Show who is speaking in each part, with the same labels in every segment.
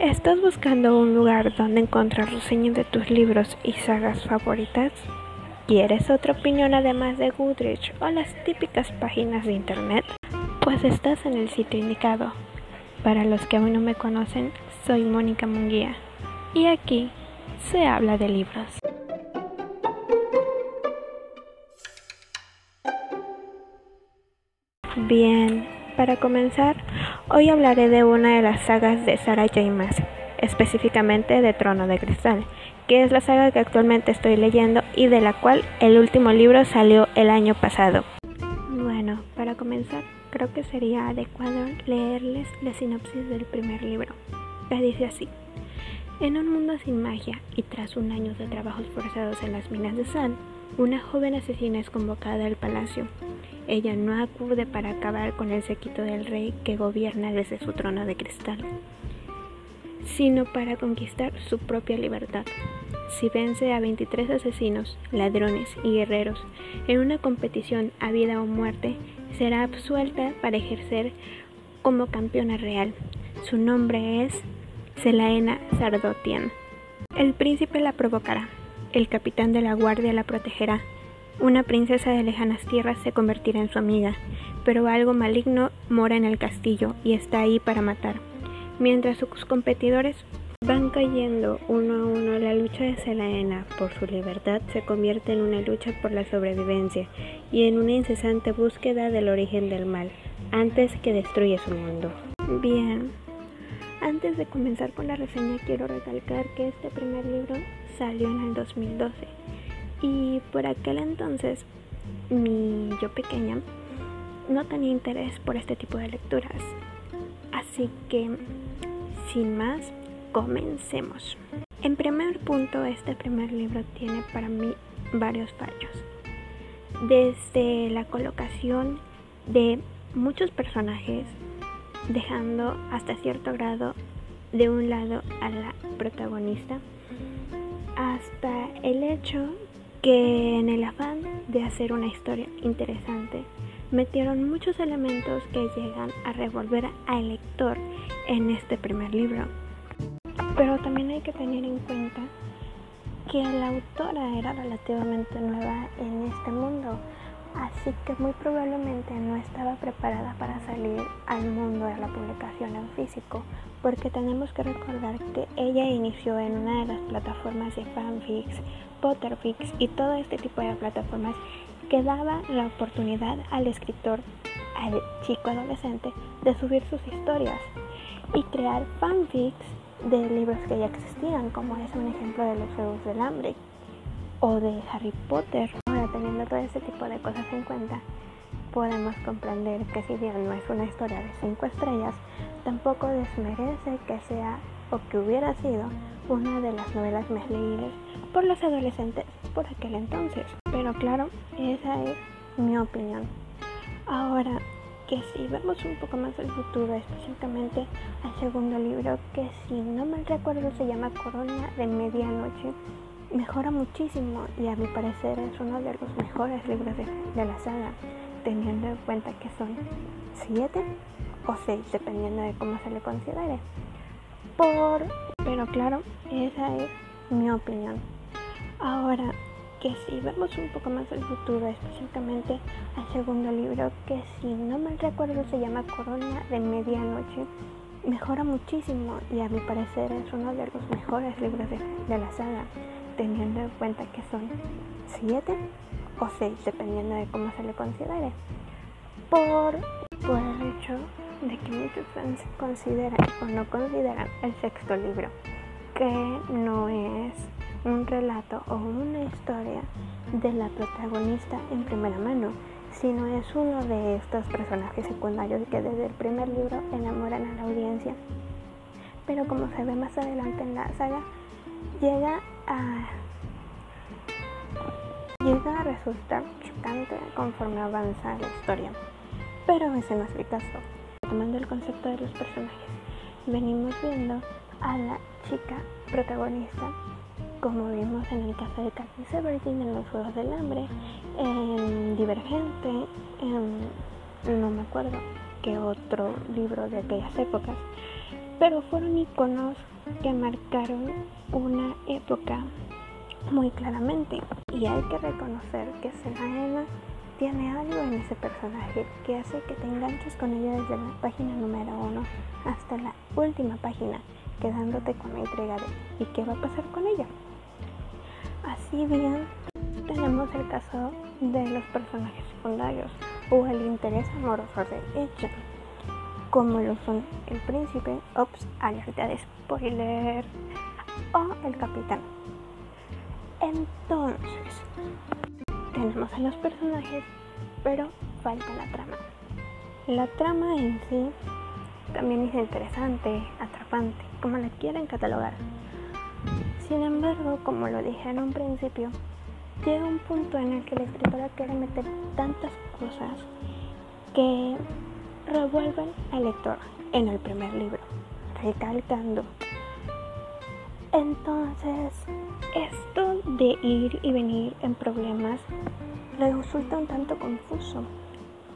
Speaker 1: ¿Estás buscando un lugar donde encontrar reseñas de tus libros y sagas favoritas? ¿Quieres otra opinión además de Goodrich o las típicas páginas de internet? Pues estás en el sitio indicado. Para los que aún no me conocen, soy Mónica Munguía y aquí se habla de libros. Bien, para comenzar, hoy hablaré de una de las sagas de Sarah J. Maas, específicamente de Trono de Cristal, que es la saga que actualmente estoy leyendo y de la cual el último libro salió el año pasado. Bueno, para comenzar, creo que sería adecuado leerles la sinopsis del primer libro, que dice así. En un mundo sin magia y tras un año de trabajos forzados en las minas de sal, una joven asesina es convocada al palacio ella no acude para acabar con el sequito del rey que gobierna desde su trono de cristal, sino para conquistar su propia libertad. Si vence a 23 asesinos, ladrones y guerreros en una competición a vida o muerte, será absuelta para ejercer como campeona real. Su nombre es Selaena Sardotian. El príncipe la provocará, el capitán de la guardia la protegerá una princesa de lejanas tierras se convertirá en su amiga, pero algo maligno mora en el castillo y está ahí para matar. Mientras sus competidores van cayendo uno a uno, la lucha de Selaena por su libertad se convierte en una lucha por la sobrevivencia y en una incesante búsqueda del origen del mal, antes que destruya su mundo. Bien, antes de comenzar con la reseña quiero recalcar que este primer libro salió en el 2012 y por aquel entonces, mi yo pequeña no tenía interés por este tipo de lecturas. Así que, sin más, comencemos. En primer punto, este primer libro tiene para mí varios fallos. Desde la colocación de muchos personajes, dejando hasta cierto grado de un lado a la protagonista, hasta el hecho que en el afán de hacer una historia interesante, metieron muchos elementos que llegan a revolver al lector en este primer libro. Pero también hay que tener en cuenta que la autora era relativamente nueva en este mundo, así que muy probablemente no estaba preparada para salir al mundo de la publicación en físico, porque tenemos que recordar que ella inició en una de las plataformas de fanfics Potterfix y todo este tipo de plataformas que daba la oportunidad al escritor, al chico adolescente, de subir sus historias y crear fanfics de libros que ya existían, como es un ejemplo de los Juegos del Hambre o de Harry Potter. Ahora, teniendo todo este tipo de cosas en cuenta, podemos comprender que si bien no es una historia de cinco estrellas, tampoco desmerece que sea o que hubiera sido una de las novelas más leídas por los adolescentes por aquel entonces. Pero claro, esa es mi opinión. Ahora que si vemos un poco más el futuro, específicamente al segundo libro, que si no mal recuerdo se llama Corona de Medianoche, mejora muchísimo y a mi parecer es uno de los mejores libros de, de la saga, teniendo en cuenta que son siete o seis, dependiendo de cómo se le considere. Por pero claro, esa es mi opinión. Ahora que si vemos un poco más el futuro, específicamente al segundo libro, que si no mal recuerdo se llama Corona de Medianoche, mejora muchísimo y a mi parecer es uno de los mejores libros de, la saga, teniendo en cuenta que son siete o seis, dependiendo de cómo se le considere. Por, por el hecho de que muchos fans consideran o no consideran el sexto libro, que no es un relato o una historia de la protagonista en primera mano, sino es uno de estos personajes secundarios que desde el primer libro enamoran a la audiencia. Pero como se ve más adelante en la saga, llega a llega a resultar chocante conforme avanza la historia. Pero ese no es el caso tomando el concepto de los personajes, venimos viendo a la chica protagonista, como vimos en el caso de Katniss Everdeen en los Juegos del Hambre, en Divergente, en no me acuerdo qué otro libro de aquellas épocas, pero fueron iconos que marcaron una época muy claramente. Y hay que reconocer que Selena tiene algo en ese personaje que hace que te enganches con ella desde la página número uno hasta la última página, quedándote con la intriga de ¿y qué va a pasar con ella? Así bien, tenemos el caso de los personajes secundarios o el interés amoroso de ella, como lo son el príncipe, ops, alerta de spoiler, o el capitán. Entonces, tenemos a los personajes, pero falta la trama. La trama en sí también es interesante, atrapante, como la quieren catalogar. Sin embargo, como lo dije en un principio, llega un punto en el que la escritora quiere meter tantas cosas que revuelven al lector en el primer libro, recalcando. Entonces, esto de ir y venir en problemas resulta un tanto confuso,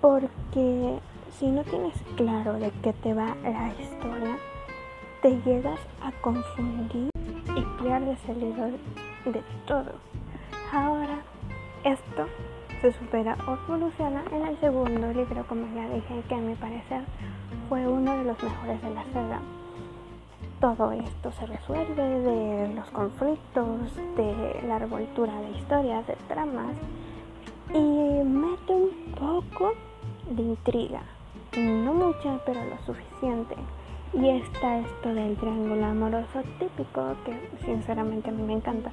Speaker 1: porque si no tienes claro de qué te va la historia, te llegas a confundir y pierdes el hilo de todo. Ahora, esto se supera o evoluciona en el segundo libro, como ya dije, que a mi parecer fue uno de los mejores de la saga todo esto se resuelve, de los conflictos, de la revoltura de historias, de tramas y mete un poco de intriga, no mucha, pero lo suficiente. Y está esto del triángulo amoroso típico que sinceramente a mí me encanta.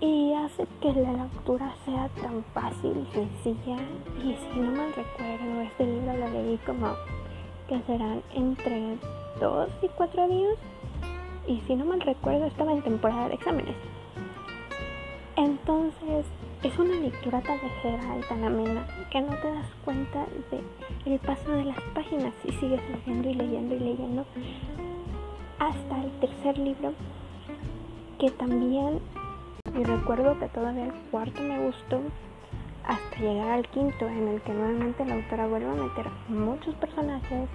Speaker 1: Y hace que la lectura sea tan fácil sencilla. Y si no mal recuerdo, este libro lo leí como que serán entre dos y cuatro días. Y si no mal recuerdo, estaba en temporada de exámenes. Entonces, es una lectura tan ligera y tan amena que no te das cuenta de paso de las páginas y sigues leyendo y leyendo y leyendo hasta el tercer libro que también y recuerdo que todavía el cuarto me gustó hasta llegar al quinto en el que nuevamente la autora vuelve a meter muchos personajes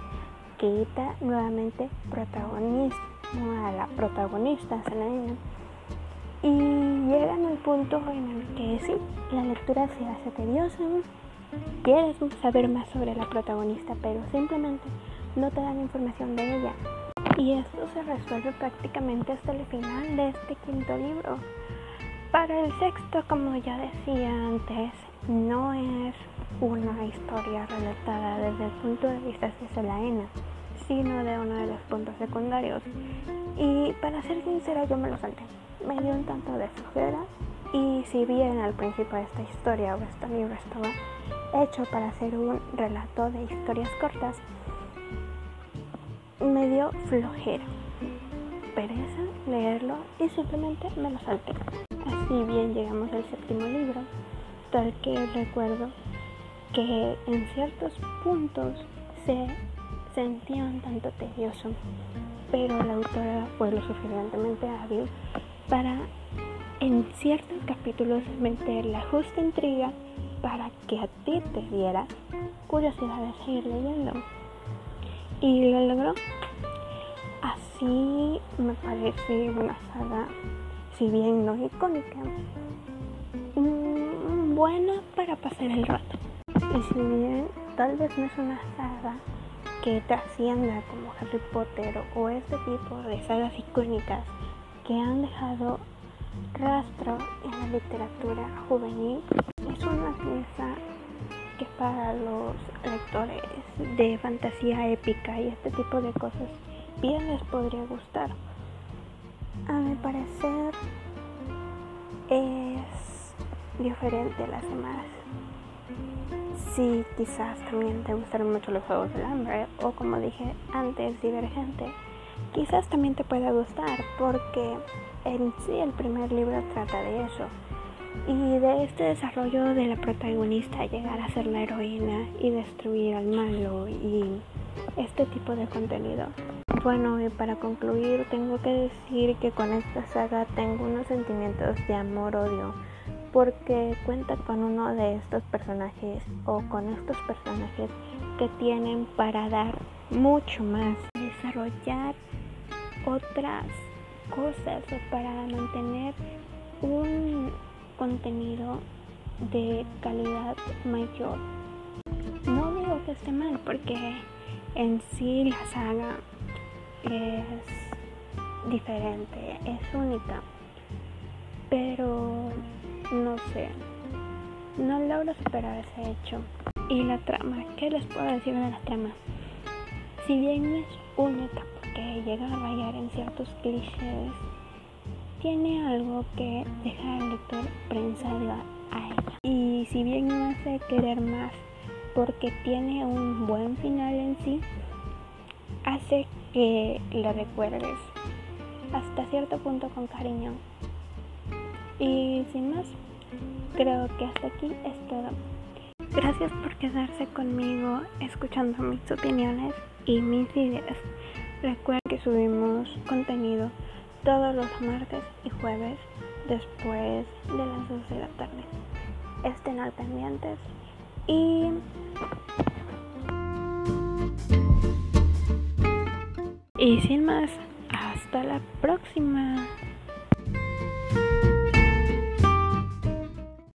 Speaker 1: quita nuevamente protagonismo a la protagonista, Selena. Y llegan al punto en el que sí, la lectura se hace tediosa, quieres saber más sobre la protagonista, pero simplemente no te dan información de ella. Y esto se resuelve prácticamente hasta el final de este quinto libro. Para el sexto, como ya decía antes, no es una historia relatada desde el punto de vista de Selena sino de uno de los puntos secundarios. Y para ser sincera, yo me lo salté. Me dio un tanto de flojera. Y si bien al principio de esta historia o este libro estaba hecho para hacer un relato de historias cortas, me dio flojera, pereza leerlo y simplemente me lo salté. Así bien llegamos al séptimo libro, tal que recuerdo que en ciertos puntos se sentía un tanto tedioso, pero la autora fue lo suficientemente hábil para en ciertos capítulos meter la justa intriga para que a ti te diera curiosidad de seguir leyendo. Y lo logró. Así me parece una saga, si bien no icónica, mm, buena para pasar el rato. Y si bien tal vez no es una saga que trascienda como Harry Potter o este tipo de sagas icónicas que han dejado rastro en la literatura juvenil es una pieza que para los lectores de fantasía épica y este tipo de cosas bien les podría gustar. A mi parecer es diferente a las demás si quizás también te gustan mucho los juegos del hambre o como dije antes, divergente, quizás también te pueda gustar porque en sí el primer libro trata de eso. Y de este desarrollo de la protagonista llegar a ser la heroína y destruir al malo y este tipo de contenido. Bueno, y para concluir tengo que decir que con esta saga tengo unos sentimientos de amor-odio porque cuenta con uno de estos personajes o con estos personajes que tienen para dar mucho más. desarrollar otras cosas o para mantener un contenido de calidad mayor. No digo que esté mal porque en sí la saga es diferente, es única, pero no sé, no logro superar ese hecho. Y la trama, ¿qué les puedo decir de la trama? Si bien no es única porque llega a rayar en ciertos clichés, tiene algo que deja al lector prensado a ella. Y si bien no hace querer más porque tiene un buen final en sí, hace que la recuerdes hasta cierto punto con cariño. Y sin más, creo que hasta aquí es todo. Gracias por quedarse conmigo escuchando mis opiniones y mis ideas. Recuerden que subimos contenido todos los martes y jueves después de las 12 de la tarde. Estén al pendientes y y sin más, hasta la próxima.